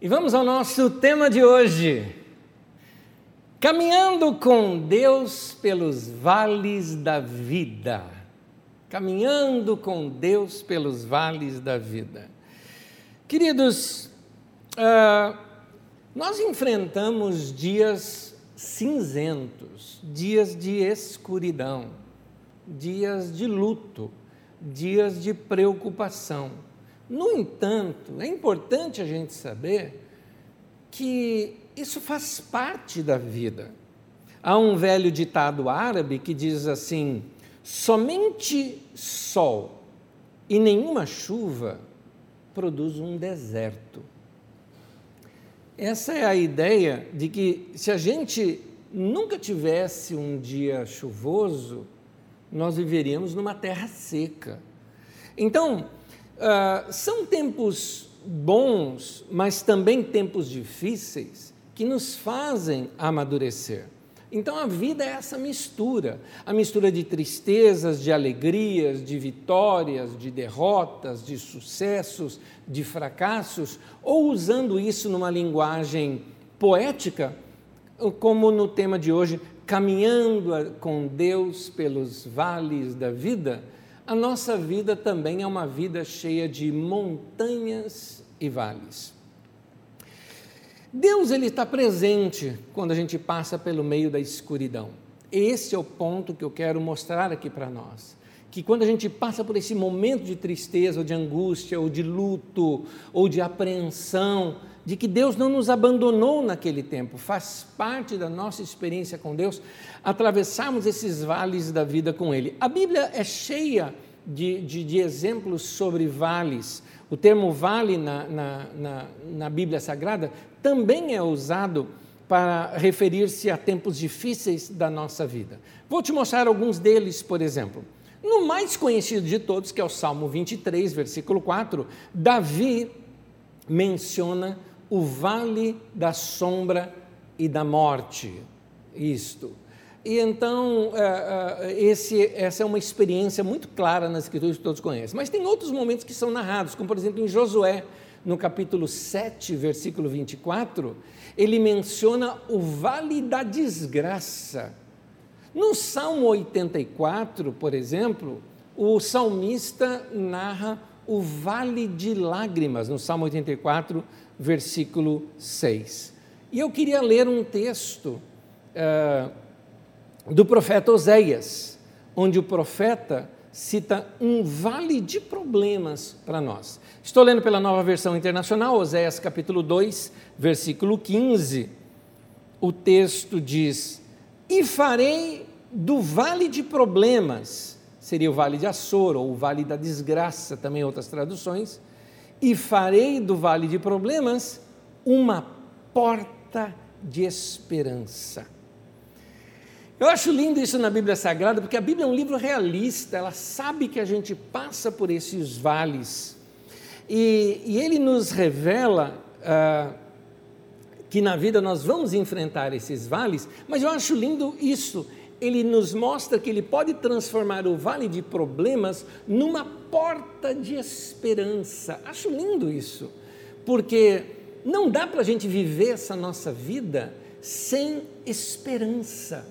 E vamos ao nosso tema de hoje. Caminhando com Deus pelos vales da vida. Caminhando com Deus pelos vales da vida. Queridos, uh, nós enfrentamos dias cinzentos, dias de escuridão, dias de luto, dias de preocupação. No entanto, é importante a gente saber que isso faz parte da vida. Há um velho ditado árabe que diz assim: somente sol e nenhuma chuva produz um deserto. Essa é a ideia de que se a gente nunca tivesse um dia chuvoso, nós viveríamos numa terra seca. Então, uh, são tempos bons, mas também tempos difíceis que nos fazem amadurecer. Então a vida é essa mistura, a mistura de tristezas, de alegrias, de vitórias, de derrotas, de sucessos, de fracassos, ou usando isso numa linguagem poética, como no tema de hoje, caminhando com Deus pelos vales da vida, a nossa vida também é uma vida cheia de montanhas e vales. Deus ele está presente quando a gente passa pelo meio da escuridão. Esse é o ponto que eu quero mostrar aqui para nós. Que quando a gente passa por esse momento de tristeza, ou de angústia, ou de luto, ou de apreensão, de que Deus não nos abandonou naquele tempo, faz parte da nossa experiência com Deus atravessarmos esses vales da vida com Ele. A Bíblia é cheia de, de, de exemplos sobre vales. O termo vale na, na, na, na Bíblia Sagrada também é usado para referir-se a tempos difíceis da nossa vida. Vou te mostrar alguns deles, por exemplo. No mais conhecido de todos, que é o Salmo 23, versículo 4, Davi menciona o vale da sombra e da morte. Isto. E então, é, é, esse, essa é uma experiência muito clara nas Escrituras que todos conhecem. Mas tem outros momentos que são narrados, como por exemplo em Josué, no capítulo 7, versículo 24, ele menciona o vale da desgraça. No Salmo 84, por exemplo, o salmista narra o vale de lágrimas, no Salmo 84, versículo 6. E eu queria ler um texto uh, do profeta Oséias, onde o profeta cita um vale de problemas para nós. Estou lendo pela nova versão internacional, Oséias capítulo 2, versículo 15. O texto diz: E farei do vale de problemas, seria o vale de Açor, ou o vale da desgraça, também outras traduções, e farei do vale de problemas uma porta de esperança. Eu acho lindo isso na Bíblia Sagrada, porque a Bíblia é um livro realista, ela sabe que a gente passa por esses vales. E, e ele nos revela ah, que na vida nós vamos enfrentar esses vales, mas eu acho lindo isso. Ele nos mostra que ele pode transformar o vale de problemas numa porta de esperança. Acho lindo isso, porque não dá para a gente viver essa nossa vida sem esperança.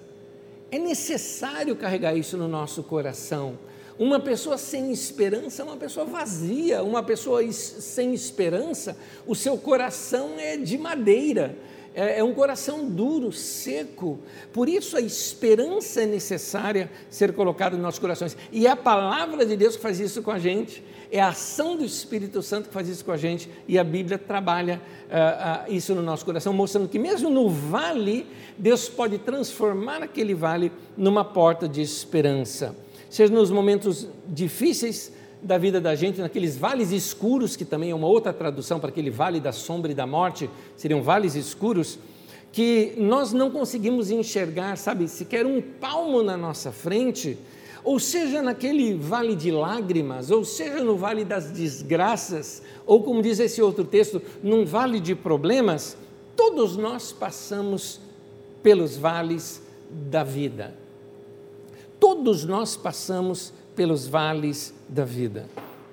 É necessário carregar isso no nosso coração. Uma pessoa sem esperança é uma pessoa vazia, uma pessoa sem esperança, o seu coração é de madeira, é, é um coração duro, seco. Por isso a esperança é necessária ser colocada nos nossos corações. E é a palavra de Deus que faz isso com a gente, é a ação do Espírito Santo que faz isso com a gente, e a Bíblia trabalha uh, uh, isso no nosso coração, mostrando que mesmo no vale, Deus pode transformar aquele vale numa porta de esperança. Seja nos momentos difíceis da vida da gente, naqueles vales escuros, que também é uma outra tradução para aquele vale da sombra e da morte, seriam vales escuros, que nós não conseguimos enxergar, sabe, sequer um palmo na nossa frente, ou seja naquele vale de lágrimas, ou seja no vale das desgraças, ou como diz esse outro texto, num vale de problemas, todos nós passamos pelos vales da vida. Todos nós passamos pelos vales da vida.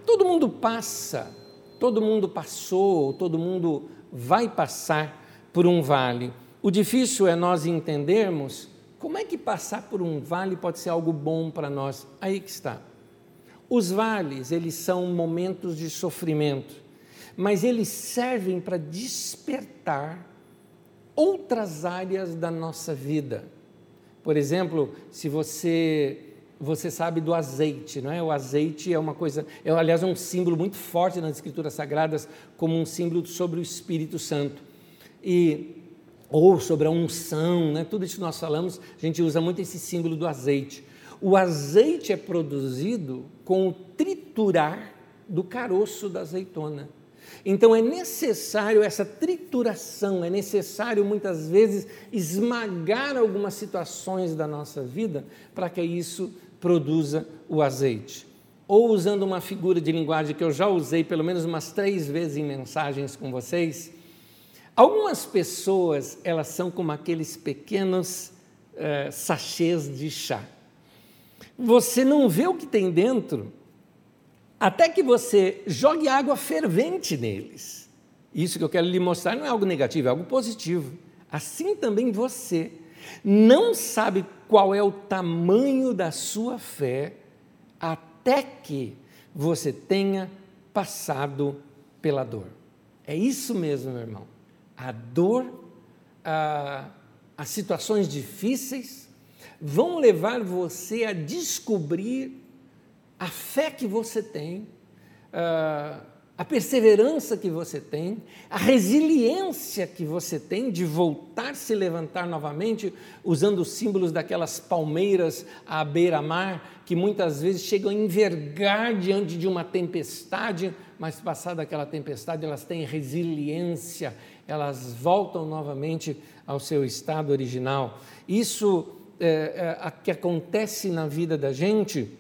Todo mundo passa todo mundo passou, todo mundo vai passar por um vale. O difícil é nós entendermos como é que passar por um vale pode ser algo bom para nós. Aí que está. Os vales, eles são momentos de sofrimento, mas eles servem para despertar outras áreas da nossa vida. Por exemplo, se você você sabe do azeite, não é? O azeite é uma coisa, é aliás é um símbolo muito forte nas escrituras sagradas como um símbolo sobre o Espírito Santo. E ou sobre a unção, né? Tudo isso que nós falamos, a gente usa muito esse símbolo do azeite. O azeite é produzido com o triturar do caroço da azeitona. Então é necessário essa trituração, é necessário muitas vezes esmagar algumas situações da nossa vida para que isso produza o azeite. Ou usando uma figura de linguagem que eu já usei pelo menos umas três vezes em mensagens com vocês, algumas pessoas elas são como aqueles pequenos uh, sachês de chá. Você não vê o que tem dentro até que você jogue água fervente neles. Isso que eu quero lhe mostrar não é algo negativo, é algo positivo. Assim também você não sabe qual é o tamanho da sua fé até que você tenha passado pela dor. É isso mesmo, meu irmão. A dor, a, as situações difíceis vão levar você a descobrir a fé que você tem, a perseverança que você tem, a resiliência que você tem de voltar se levantar novamente, usando os símbolos daquelas palmeiras à beira-mar, que muitas vezes chegam a envergar diante de uma tempestade, mas passada aquela tempestade, elas têm resiliência, elas voltam novamente ao seu estado original. Isso é, é, que acontece na vida da gente.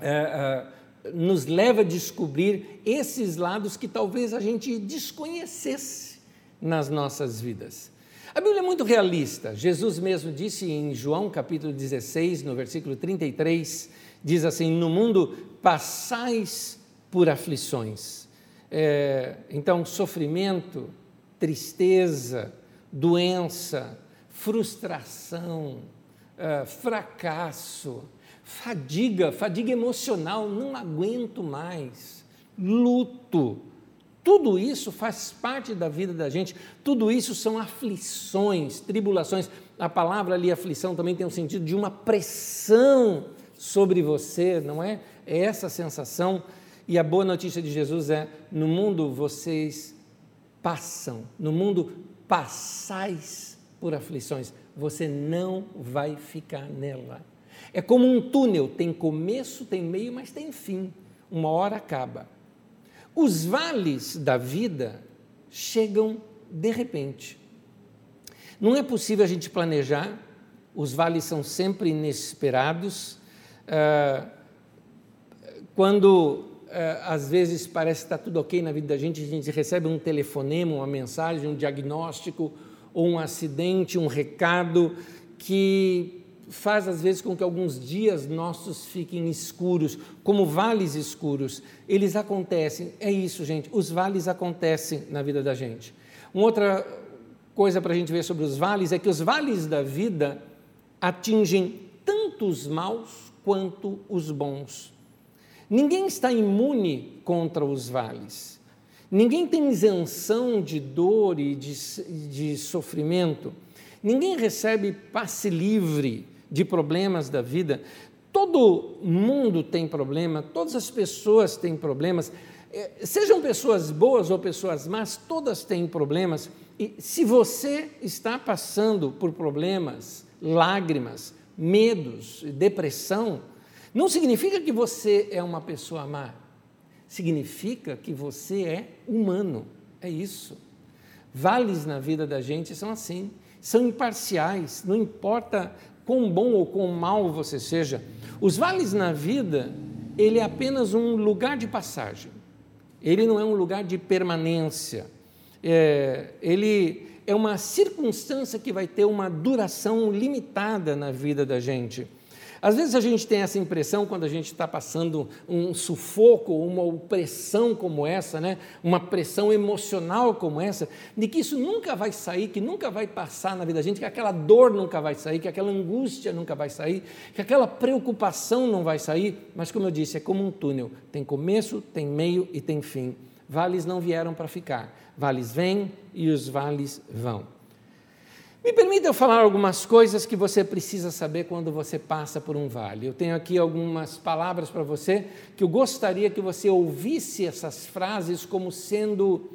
É, é nos leva a descobrir esses lados que talvez a gente desconhecesse nas nossas vidas. A Bíblia é muito realista. Jesus mesmo disse em João capítulo 16, no versículo 33, diz assim: No mundo passais por aflições. É, então, sofrimento, tristeza, doença, frustração, é, fracasso, Fadiga, fadiga emocional, não aguento mais. Luto. Tudo isso faz parte da vida da gente, tudo isso são aflições, tribulações. A palavra ali, aflição, também tem o um sentido de uma pressão sobre você, não é? É essa sensação. E a boa notícia de Jesus é: no mundo vocês passam, no mundo passais por aflições, você não vai ficar nela. É como um túnel, tem começo, tem meio, mas tem fim. Uma hora acaba. Os vales da vida chegam de repente. Não é possível a gente planejar, os vales são sempre inesperados. Ah, quando ah, às vezes parece que está tudo ok na vida da gente, a gente recebe um telefonema, uma mensagem, um diagnóstico, ou um acidente, um recado que faz às vezes com que alguns dias nossos fiquem escuros, como vales escuros. Eles acontecem, é isso, gente. Os vales acontecem na vida da gente. Uma outra coisa para a gente ver sobre os vales é que os vales da vida atingem tanto os maus quanto os bons. Ninguém está imune contra os vales. Ninguém tem isenção de dor e de, de sofrimento. Ninguém recebe passe livre de problemas da vida. Todo mundo tem problema, todas as pessoas têm problemas, é, sejam pessoas boas ou pessoas más, todas têm problemas. E se você está passando por problemas, lágrimas, medos, depressão, não significa que você é uma pessoa má. Significa que você é humano. É isso. Vales na vida da gente são assim, são imparciais, não importa quão bom ou quão mal você seja, os vales na vida, ele é apenas um lugar de passagem. Ele não é um lugar de permanência. É, ele é uma circunstância que vai ter uma duração limitada na vida da gente. Às vezes a gente tem essa impressão quando a gente está passando um sufoco, uma opressão como essa, né? uma pressão emocional como essa, de que isso nunca vai sair, que nunca vai passar na vida da gente, que aquela dor nunca vai sair, que aquela angústia nunca vai sair, que aquela preocupação não vai sair. Mas, como eu disse, é como um túnel: tem começo, tem meio e tem fim. Vales não vieram para ficar, vales vêm e os vales vão. Me permita eu falar algumas coisas que você precisa saber quando você passa por um vale. Eu tenho aqui algumas palavras para você que eu gostaria que você ouvisse essas frases como sendo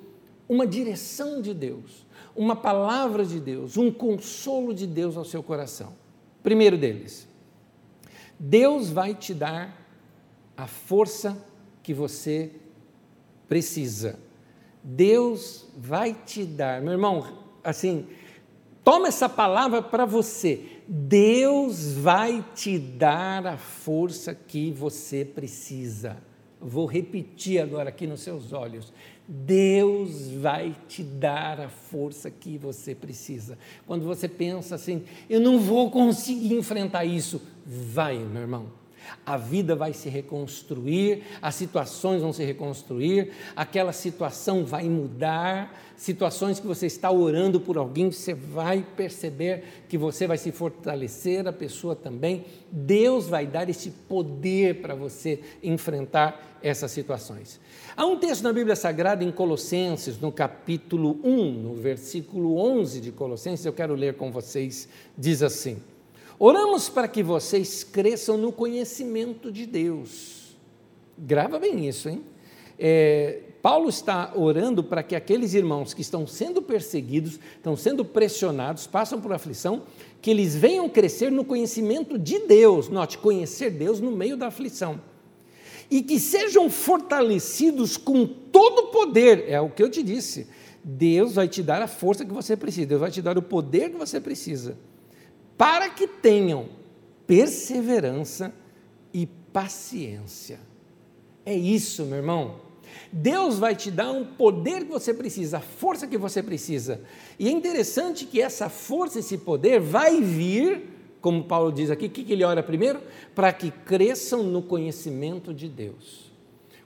uma direção de Deus, uma palavra de Deus, um consolo de Deus ao seu coração. Primeiro deles, Deus vai te dar a força que você precisa. Deus vai te dar, meu irmão, assim, Toma essa palavra para você. Deus vai te dar a força que você precisa. Vou repetir agora aqui nos seus olhos. Deus vai te dar a força que você precisa. Quando você pensa assim, eu não vou conseguir enfrentar isso, vai, meu irmão a vida vai se reconstruir, as situações vão se reconstruir, aquela situação vai mudar, situações que você está orando por alguém, você vai perceber que você vai se fortalecer, a pessoa também. Deus vai dar esse poder para você enfrentar essas situações. Há um texto na Bíblia Sagrada em Colossenses, no capítulo 1, no versículo 11 de Colossenses, eu quero ler com vocês, diz assim: Oramos para que vocês cresçam no conhecimento de Deus. Grava bem isso, hein? É, Paulo está orando para que aqueles irmãos que estão sendo perseguidos, estão sendo pressionados, passam por aflição, que eles venham crescer no conhecimento de Deus. Note, conhecer Deus no meio da aflição. E que sejam fortalecidos com todo o poder, é o que eu te disse. Deus vai te dar a força que você precisa, Deus vai te dar o poder que você precisa para que tenham perseverança e paciência. É isso, meu irmão. Deus vai te dar um poder que você precisa, a força que você precisa. E é interessante que essa força, esse poder, vai vir, como Paulo diz aqui, o que, ele ora primeiro? Para que cresçam no conhecimento de Deus.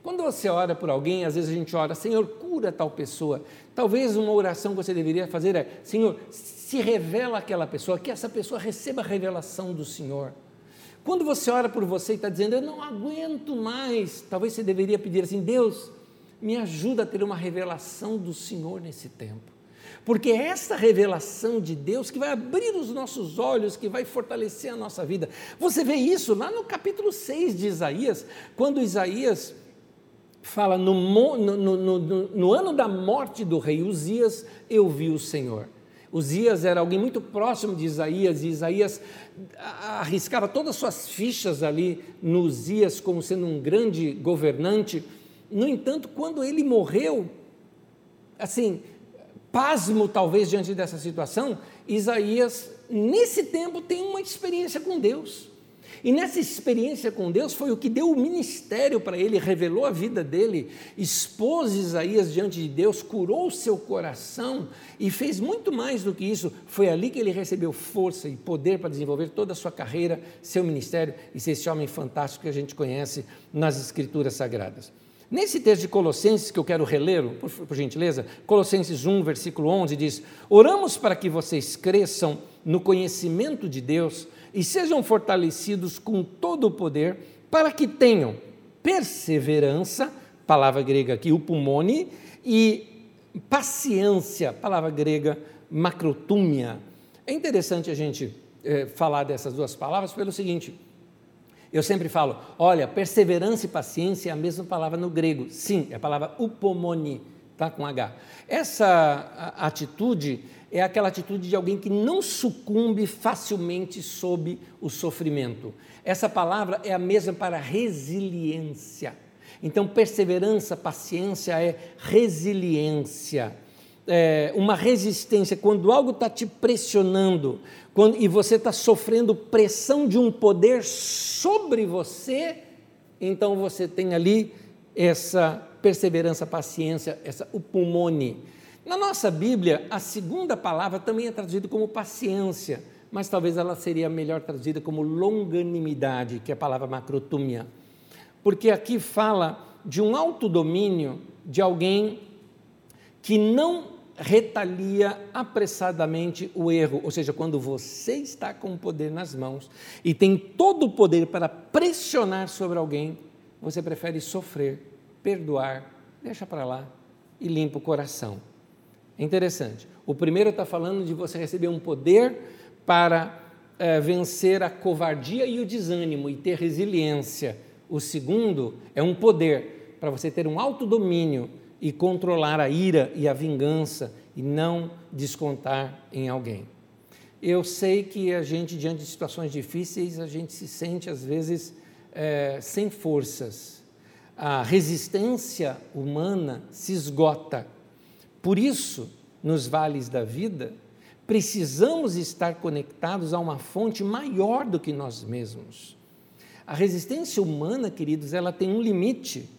Quando você ora por alguém, às vezes a gente ora, Senhor, cura tal pessoa. Talvez uma oração que você deveria fazer é, Senhor, se revela aquela pessoa, que essa pessoa receba a revelação do Senhor. Quando você ora por você e está dizendo, eu não aguento mais, talvez você deveria pedir assim, Deus, me ajuda a ter uma revelação do Senhor nesse tempo. Porque é essa revelação de Deus que vai abrir os nossos olhos, que vai fortalecer a nossa vida. Você vê isso lá no capítulo 6 de Isaías, quando Isaías fala: no, no, no, no, ano da morte do rei Uzias, eu vi o Senhor. Uzias era alguém muito próximo de Isaías, e Isaías arriscava todas as suas fichas ali no Uzias como sendo um grande governante. No entanto, quando ele morreu, assim, pasmo talvez diante dessa situação, Isaías, nesse tempo, tem uma experiência com Deus. E nessa experiência com Deus foi o que deu o ministério para ele, revelou a vida dele, expôs Isaías diante de Deus, curou o seu coração e fez muito mais do que isso. Foi ali que ele recebeu força e poder para desenvolver toda a sua carreira, seu ministério e ser esse homem fantástico que a gente conhece nas Escrituras Sagradas. Nesse texto de Colossenses, que eu quero relê-lo, por, por, gentileza, Colossenses 1, versículo 11, diz: Oramos para que vocês cresçam no conhecimento de Deus e sejam fortalecidos com todo o poder, para que tenham perseverança, palavra grega aqui, upumone, e paciência, palavra grega, macrotúmia. É interessante a gente é, falar dessas duas palavras pelo seguinte: eu sempre falo, olha, perseverança e paciência é a mesma palavra no grego. Sim, é a palavra upomone, tá? com H. Essa atitude é aquela atitude de alguém que não sucumbe facilmente sob o sofrimento. Essa palavra é a mesma para resiliência. Então, perseverança, paciência é resiliência. É uma resistência, quando algo está te pressionando quando, e você está sofrendo pressão de um poder sobre você, então você tem ali essa perseverança, paciência, essa o pulmone na nossa Bíblia, a segunda palavra também é traduzida como paciência, mas talvez ela seria melhor traduzida como longanimidade, que é a palavra macrotumia. Porque aqui fala de um autodomínio de alguém que não retalia apressadamente o erro, ou seja, quando você está com o poder nas mãos e tem todo o poder para pressionar sobre alguém, você prefere sofrer, perdoar, deixa para lá e limpa o coração. É interessante. O primeiro está falando de você receber um poder para é, vencer a covardia e o desânimo e ter resiliência. O segundo é um poder para você ter um autodomínio e controlar a ira e a vingança e não descontar em alguém. Eu sei que a gente, diante de situações difíceis, a gente se sente às vezes é, sem forças. A resistência humana se esgota. Por isso, nos vales da vida, precisamos estar conectados a uma fonte maior do que nós mesmos. A resistência humana, queridos, ela tem um limite.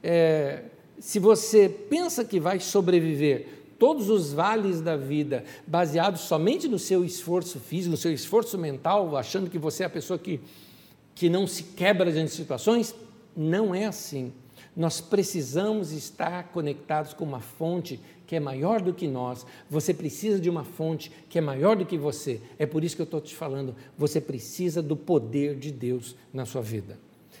É, se você pensa que vai sobreviver todos os vales da vida baseados somente no seu esforço físico, no seu esforço mental, achando que você é a pessoa que, que não se quebra diante de situações, não é assim. Nós precisamos estar conectados com uma fonte que é maior do que nós. Você precisa de uma fonte que é maior do que você. É por isso que eu estou te falando. Você precisa do poder de Deus na sua vida.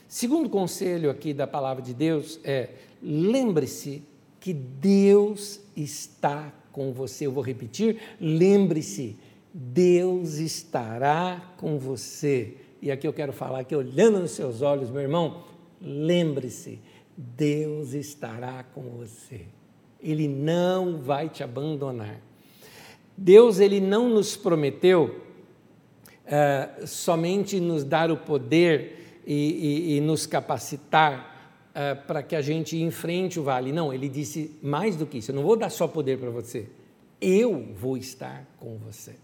Segundo conselho aqui da palavra de Deus é: lembre-se que Deus está com você. Eu vou repetir: lembre-se, Deus estará com você. E aqui eu quero falar que olhando nos seus olhos, meu irmão, lembre-se, Deus estará com você. Ele não vai te abandonar. Deus ele não nos prometeu uh, somente nos dar o poder e, e, e nos capacitar uh, para que a gente enfrente o vale. Não, ele disse mais do que isso: eu não vou dar só poder para você, eu vou estar com você.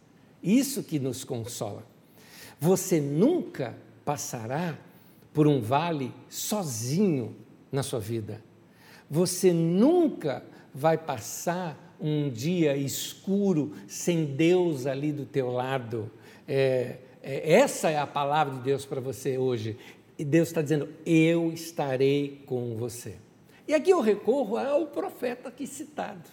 Isso que nos consola. Você nunca passará por um vale sozinho na sua vida. Você nunca vai passar um dia escuro sem Deus ali do teu lado. É, é, essa é a palavra de Deus para você hoje. E Deus está dizendo: Eu estarei com você. E aqui eu recorro ao profeta aqui citado.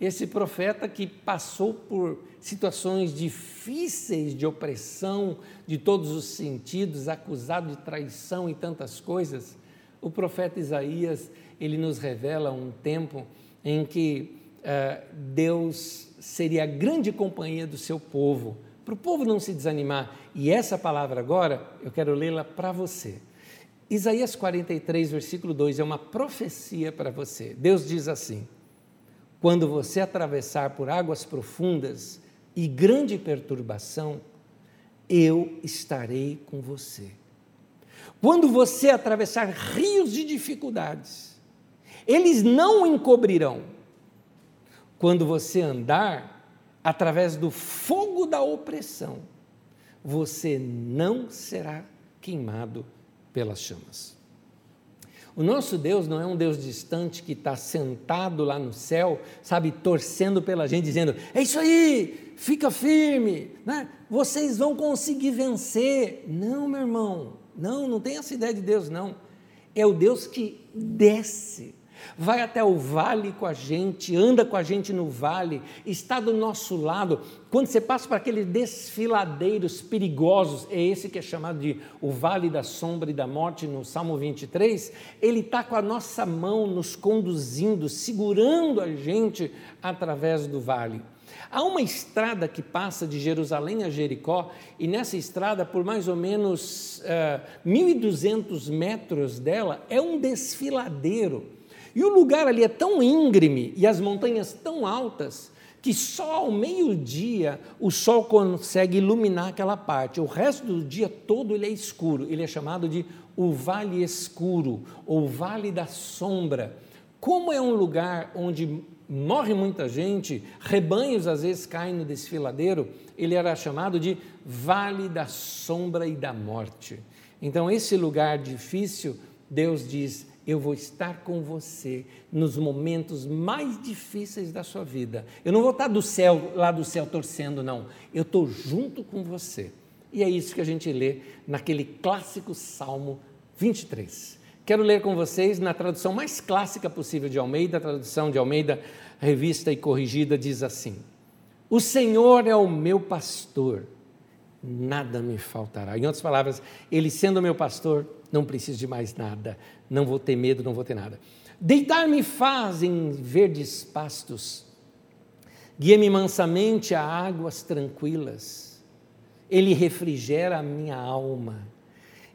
Esse profeta que passou por situações difíceis de opressão de todos os sentidos, acusado de traição e tantas coisas. O profeta Isaías, ele nos revela um tempo em que uh, Deus seria a grande companhia do seu povo, para o povo não se desanimar. E essa palavra agora, eu quero lê-la para você. Isaías 43, versículo 2 é uma profecia para você. Deus diz assim: Quando você atravessar por águas profundas e grande perturbação, eu estarei com você. Quando você atravessar rios de dificuldades, eles não o encobrirão. Quando você andar através do fogo da opressão, você não será queimado pelas chamas. O nosso Deus não é um Deus distante que está sentado lá no céu, sabe, torcendo pela gente, dizendo: é isso aí, fica firme, né? vocês vão conseguir vencer. Não, meu irmão, não, não tem essa ideia de Deus, não. É o Deus que desce vai até o vale com a gente, anda com a gente no vale, está do nosso lado. Quando você passa para aqueles desfiladeiros perigosos, é esse que é chamado de o vale da sombra e da morte no Salmo 23, ele está com a nossa mão nos conduzindo, segurando a gente através do vale. Há uma estrada que passa de Jerusalém a Jericó, e nessa estrada, por mais ou menos uh, eh, 1.200 metros dela, é um desfiladeiro. E o lugar ali é tão íngreme e as montanhas tão altas que só ao meio-dia o sol consegue iluminar aquela parte. O resto do dia todo ele é escuro. Ele é chamado de o Vale Escuro ou Vale da Sombra. Como é um lugar onde morre muita gente, rebanhos às vezes caem no desfiladeiro, ele era chamado de Vale da Sombra e da Morte. Então, esse lugar difícil, Deus diz: eu vou estar com você nos momentos mais difíceis da sua vida. Eu não vou estar do céu, lá do céu torcendo, não. Eu estou junto com você. E é isso que a gente lê naquele clássico Salmo 23. Quero ler com vocês na tradução mais clássica possível de Almeida, a tradução de Almeida, revista e corrigida, diz assim: O Senhor é o meu pastor, nada me faltará. Em outras palavras, Ele sendo meu pastor, não preciso de mais nada, não vou ter medo, não vou ter nada. Deitar-me faz em verdes pastos, guia-me mansamente a águas tranquilas, ele refrigera a minha alma,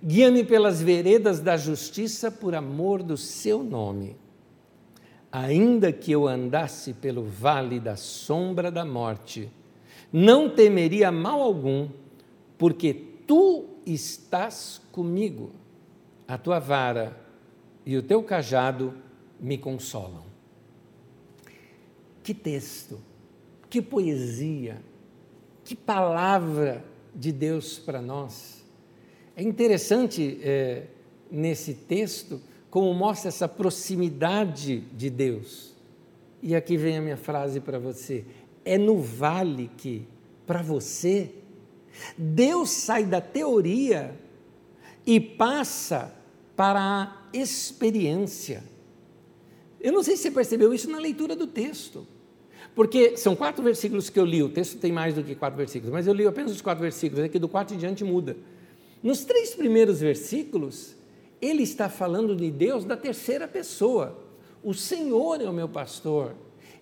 guia-me pelas veredas da justiça por amor do seu nome. Ainda que eu andasse pelo vale da sombra da morte, não temeria mal algum, porque tu estás comigo a tua vara e o teu cajado me consolam. Que texto, que poesia, que palavra de Deus para nós. É interessante é, nesse texto como mostra essa proximidade de Deus. E aqui vem a minha frase para você: é no vale que, para você, Deus sai da teoria e passa para a experiência. Eu não sei se você percebeu isso na leitura do texto, porque são quatro versículos que eu li, o texto tem mais do que quatro versículos, mas eu li apenas os quatro versículos, aqui do quatro em diante muda. Nos três primeiros versículos, ele está falando de Deus da terceira pessoa. O Senhor é o meu pastor,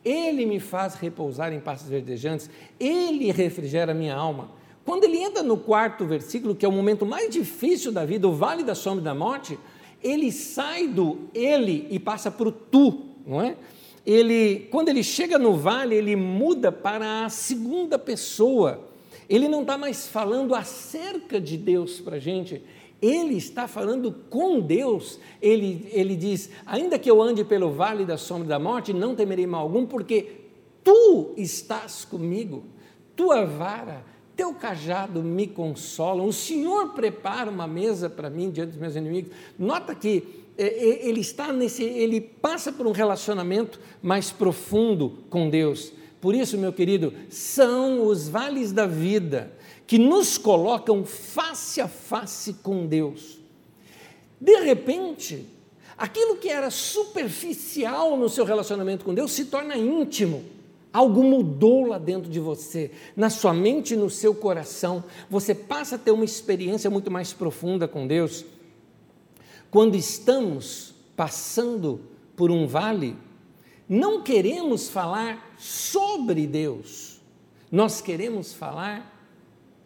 ele me faz repousar em pastos verdejantes, ele refrigera minha alma. Quando ele entra no quarto versículo, que é o momento mais difícil da vida, o vale da sombra da morte, ele sai do ele e passa para o tu, não é? Ele, quando ele chega no vale, ele muda para a segunda pessoa. Ele não está mais falando acerca de Deus para a gente, ele está falando com Deus. Ele, ele diz: Ainda que eu ande pelo vale da sombra da morte, não temerei mal algum, porque tu estás comigo, tua vara teu cajado me consola, o Senhor prepara uma mesa para mim diante dos meus inimigos. Nota que é, é, ele está nesse, ele passa por um relacionamento mais profundo com Deus. Por isso, meu querido, são os vales da vida que nos colocam face a face com Deus. De repente, aquilo que era superficial no seu relacionamento com Deus se torna íntimo. Algo mudou lá dentro de você, na sua mente e no seu coração. Você passa a ter uma experiência muito mais profunda com Deus. Quando estamos passando por um vale, não queremos falar sobre Deus, nós queremos falar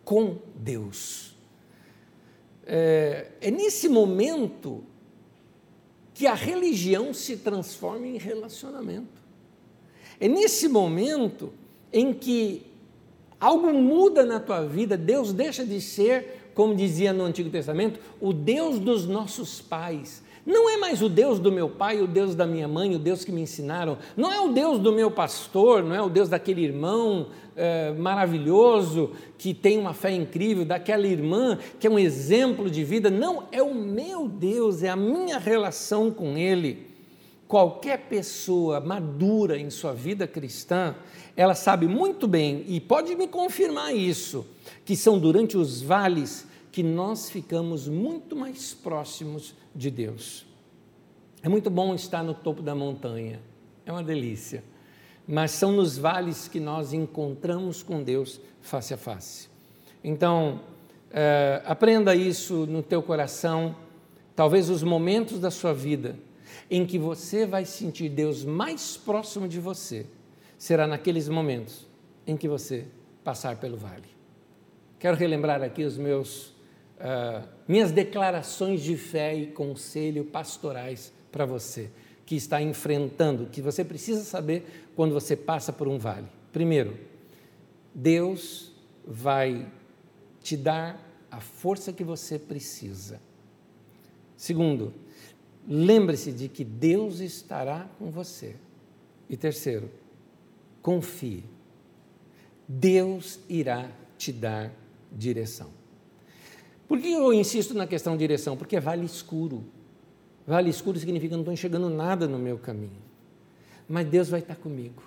com Deus. É, é nesse momento que a religião se transforma em relacionamento. É nesse momento em que algo muda na tua vida, Deus deixa de ser, como dizia no Antigo Testamento, o Deus dos nossos pais. Não é mais o Deus do meu pai, o Deus da minha mãe, o Deus que me ensinaram. Não é o Deus do meu pastor, não é o Deus daquele irmão é, maravilhoso que tem uma fé incrível, daquela irmã que é um exemplo de vida. Não, é o meu Deus, é a minha relação com Ele qualquer pessoa madura em sua vida cristã, ela sabe muito bem, e pode me confirmar isso, que são durante os vales que nós ficamos muito mais próximos de Deus. É muito bom estar no topo da montanha, é uma delícia, mas são nos vales que nós encontramos com Deus face a face. Então, é, aprenda isso no teu coração, talvez os momentos da sua vida em que você vai sentir Deus mais próximo de você será naqueles momentos em que você passar pelo vale. Quero relembrar aqui os meus uh, minhas declarações de fé e conselho pastorais para você que está enfrentando, que você precisa saber quando você passa por um vale. Primeiro, Deus vai te dar a força que você precisa. Segundo, Lembre-se de que Deus estará com você. E terceiro, confie. Deus irá te dar direção. Por que eu insisto na questão de direção? Porque é vale escuro. Vale escuro significa que não estou enxergando nada no meu caminho. Mas Deus vai estar comigo.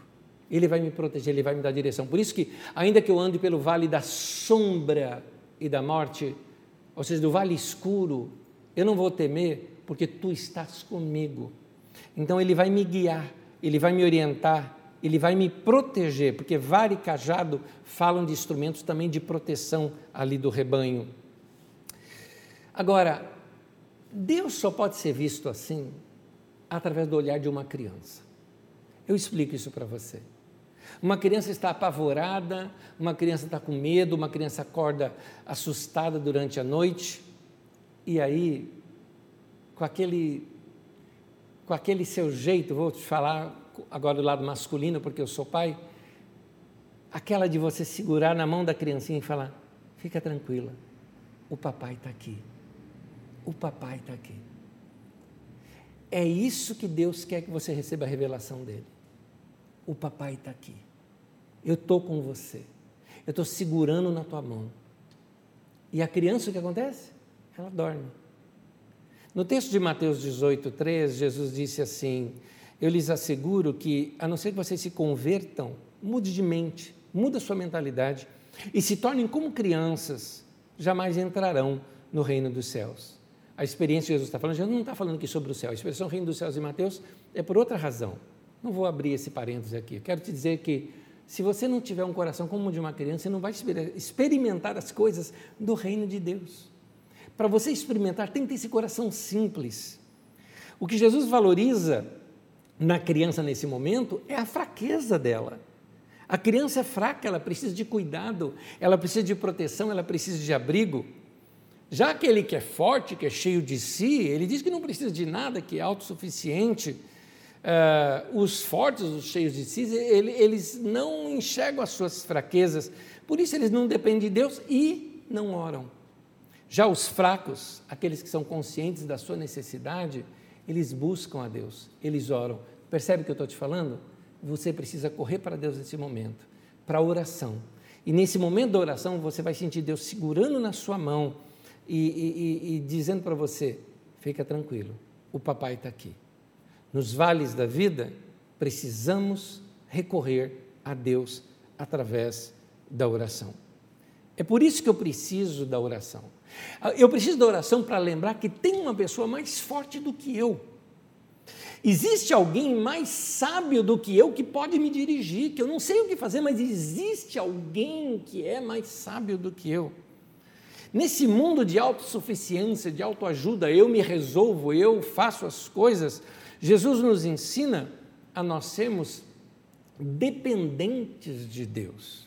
Ele vai me proteger, Ele vai me dar direção. Por isso que, ainda que eu ande pelo vale da sombra e da morte, ou seja, do vale escuro, eu não vou temer, porque Tu estás comigo. Então Ele vai me guiar, Ele vai me orientar, Ele vai me proteger, porque vale e cajado falam de instrumentos também de proteção ali do rebanho. Agora, Deus só pode ser visto assim através do olhar de uma criança. Eu explico isso para você. Uma criança está apavorada, uma criança está com medo, uma criança acorda assustada durante a noite, e aí, com aquele, com aquele seu jeito, vou te falar agora do lado masculino, porque eu sou pai, aquela de você segurar na mão da criancinha e falar: fica tranquila, o papai está aqui. O papai está aqui. É isso que Deus quer que você receba a revelação dele. O papai está aqui. Eu estou com você. Eu estou segurando na tua mão. E a criança, o que acontece? Ela dorme. No texto de Mateus 18, 3, Jesus disse assim: Eu lhes asseguro que, a não ser que vocês se convertam, mude de mente, muda sua mentalidade e se tornem como crianças, jamais entrarão no reino dos céus. A experiência que Jesus está falando, Jesus não está falando aqui sobre o céu. A expressão reino dos céus em Mateus é por outra razão. Não vou abrir esse parênteses aqui. quero te dizer que se você não tiver um coração como o de uma criança, você não vai experimentar as coisas do reino de Deus. Para você experimentar, tem que ter esse coração simples. O que Jesus valoriza na criança nesse momento é a fraqueza dela. A criança é fraca, ela precisa de cuidado, ela precisa de proteção, ela precisa de abrigo. Já aquele que é forte, que é cheio de si, ele diz que não precisa de nada, que é autossuficiente. Uh, os fortes, os cheios de si, ele, eles não enxergam as suas fraquezas, por isso eles não dependem de Deus e não oram. Já os fracos, aqueles que são conscientes da sua necessidade, eles buscam a Deus, eles oram. Percebe o que eu estou te falando? Você precisa correr para Deus nesse momento, para a oração. E nesse momento da oração, você vai sentir Deus segurando na sua mão e, e, e dizendo para você: fica tranquilo, o papai está aqui. Nos vales da vida, precisamos recorrer a Deus através da oração. É por isso que eu preciso da oração. Eu preciso da oração para lembrar que tem uma pessoa mais forte do que eu. Existe alguém mais sábio do que eu que pode me dirigir, que eu não sei o que fazer, mas existe alguém que é mais sábio do que eu. Nesse mundo de autossuficiência, de autoajuda, eu me resolvo, eu faço as coisas, Jesus nos ensina a nós sermos dependentes de Deus.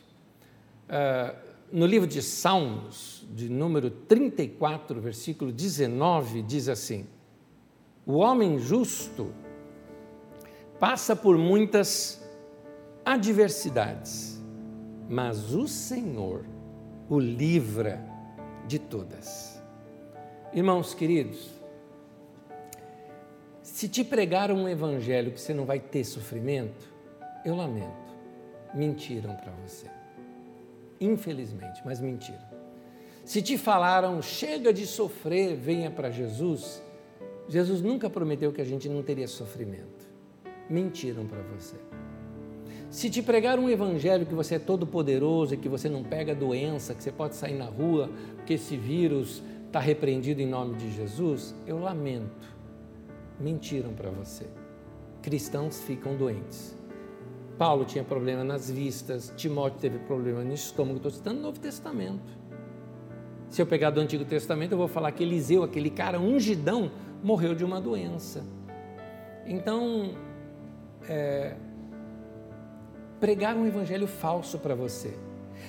Uh, no livro de Salmos, de número 34, versículo 19, diz assim: O homem justo passa por muitas adversidades, mas o Senhor o livra de todas. Irmãos queridos, se te pregaram um evangelho que você não vai ter sofrimento, eu lamento. Mentiram para você. Infelizmente, mas mentiram. Se te falaram, chega de sofrer, venha para Jesus, Jesus nunca prometeu que a gente não teria sofrimento. Mentiram para você. Se te pregar um evangelho que você é todo poderoso e que você não pega doença, que você pode sair na rua, porque esse vírus está repreendido em nome de Jesus, eu lamento. Mentiram para você. Cristãos ficam doentes. Paulo tinha problema nas vistas, Timóteo teve problema no estômago, estou citando o Novo Testamento. Se eu pegar do Antigo Testamento, eu vou falar que Eliseu, aquele cara ungidão, morreu de uma doença. Então, é, pregar um evangelho falso para você,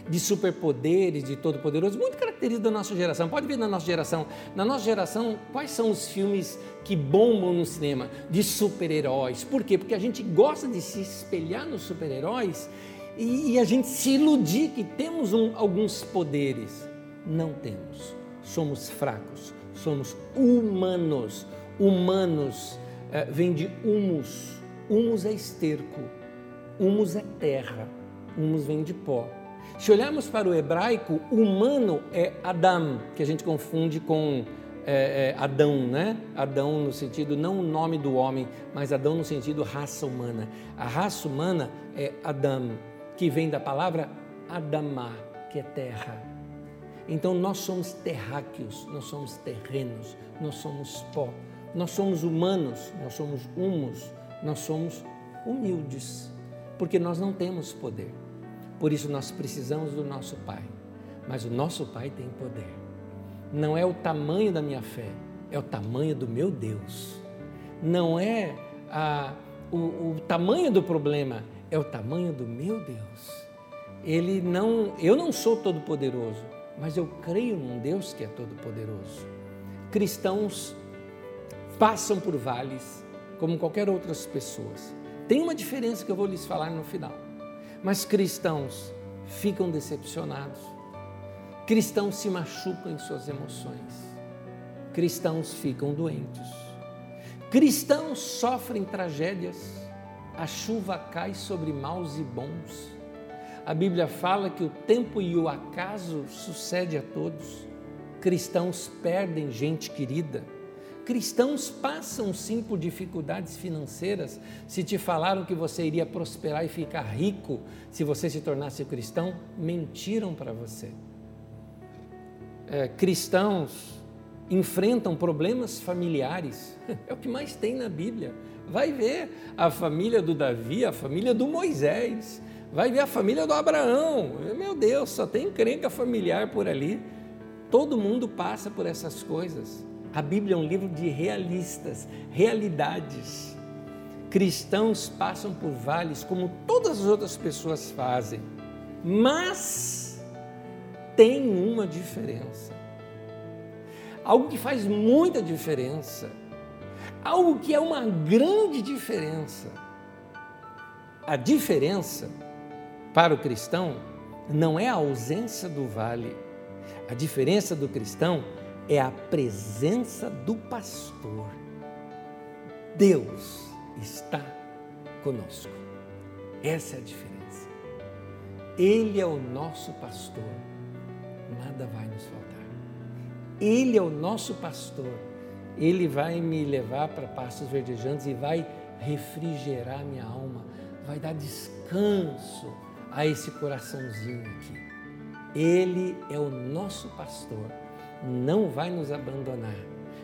de superpoderes, de todo-poderoso, muito característico da nossa geração. Pode ver na nossa geração. Na nossa geração, quais são os filmes que bombam no cinema? De super-heróis. Por quê? Porque a gente gosta de se espelhar nos super-heróis e, e, a gente se iludir que temos um, alguns poderes. Não temos. Somos fracos, somos humanos. Humanos é, vem de humus. Humus é esterco Humus é terra, humus vem de pó. Se olharmos para o hebraico, humano é Adam, que a gente confunde com é, é, Adão, né? Adão no sentido não o nome do homem, mas Adão no sentido raça humana. A raça humana é Adam, que vem da palavra Adamá, que é terra. Então nós somos terráqueos, nós somos terrenos, nós somos pó, nós somos humanos, nós somos humus, nós somos humildes, porque nós não temos poder. Por isso nós precisamos do nosso Pai. Mas o nosso Pai tem poder. Não é o tamanho da minha fé, é o tamanho do meu Deus. Não é a, o, o tamanho do problema, é o tamanho do meu Deus. Ele não, eu não sou todo poderoso, mas eu creio num Deus que é todo poderoso. Cristãos passam por vales como qualquer outras pessoas. Tem uma diferença que eu vou lhes falar no final. Mas cristãos ficam decepcionados. Cristãos se machucam em suas emoções. Cristãos ficam doentes. Cristãos sofrem tragédias. A chuva cai sobre maus e bons. A Bíblia fala que o tempo e o acaso sucede a todos. Cristãos perdem gente querida Cristãos passam sim por dificuldades financeiras. Se te falaram que você iria prosperar e ficar rico se você se tornasse cristão, mentiram para você. É, cristãos enfrentam problemas familiares, é o que mais tem na Bíblia. Vai ver a família do Davi, a família do Moisés, vai ver a família do Abraão. Meu Deus, só tem encrenca familiar por ali. Todo mundo passa por essas coisas. A Bíblia é um livro de realistas, realidades. Cristãos passam por vales como todas as outras pessoas fazem, mas tem uma diferença. Algo que faz muita diferença, algo que é uma grande diferença. A diferença para o cristão não é a ausência do vale, a diferença do cristão é a presença do pastor. Deus está conosco. Essa é a diferença. Ele é o nosso pastor, nada vai nos faltar. Ele é o nosso pastor, ele vai me levar para pastos verdejantes e vai refrigerar minha alma, vai dar descanso a esse coraçãozinho aqui. Ele é o nosso pastor não vai nos abandonar.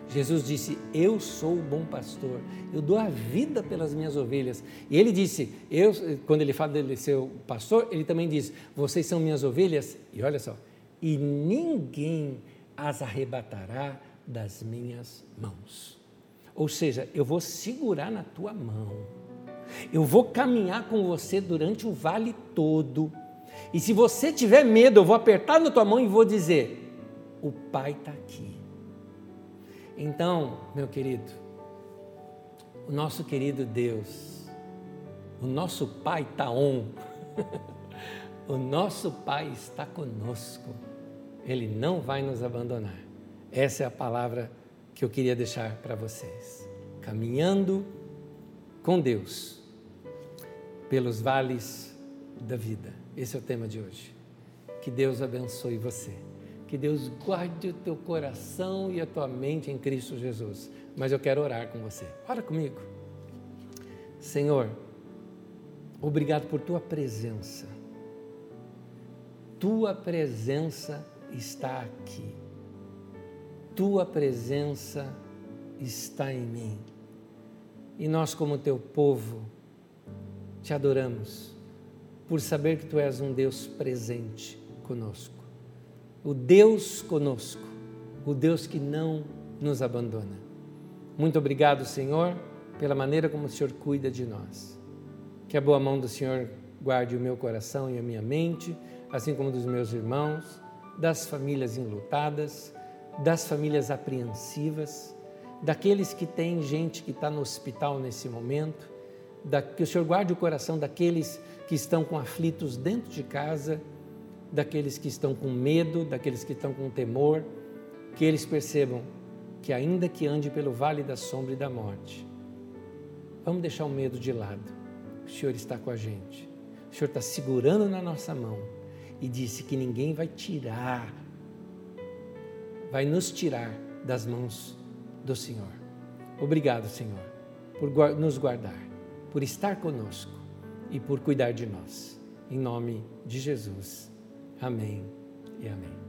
Jesus disse: Eu sou o bom pastor, eu dou a vida pelas minhas ovelhas. E ele disse: eu, quando ele fala dele ser o pastor, ele também diz: Vocês são minhas ovelhas, e olha só, e ninguém as arrebatará das minhas mãos. Ou seja, eu vou segurar na tua mão, eu vou caminhar com você durante o vale todo. E se você tiver medo, eu vou apertar na tua mão e vou dizer: o Pai está aqui. Então, meu querido, o nosso querido Deus, o nosso Pai está on, o nosso Pai está conosco, Ele não vai nos abandonar. Essa é a palavra que eu queria deixar para vocês. Caminhando com Deus pelos vales da vida. Esse é o tema de hoje. Que Deus abençoe você. Que Deus guarde o teu coração e a tua mente em Cristo Jesus. Mas eu quero orar com você. Ora comigo. Senhor, obrigado por tua presença. Tua presença está aqui. Tua presença está em mim. E nós, como teu povo, te adoramos por saber que tu és um Deus presente conosco o Deus conosco, o Deus que não nos abandona. Muito obrigado, Senhor, pela maneira como o Senhor cuida de nós. Que a boa mão do Senhor guarde o meu coração e a minha mente, assim como dos meus irmãos, das famílias enlutadas, das famílias apreensivas, daqueles que têm gente que está no hospital nesse momento, da, que o Senhor guarde o coração daqueles que estão com aflitos dentro de casa daqueles que estão com medo, daqueles que estão com temor, que eles percebam que, ainda que ande pelo vale da sombra e da morte, vamos deixar o medo de lado. O Senhor está com a gente. O Senhor está segurando na nossa mão e disse que ninguém vai tirar, vai nos tirar das mãos do Senhor. Obrigado, Senhor, por nos guardar, por estar conosco e por cuidar de nós. Em nome de Jesus. Amém e amém.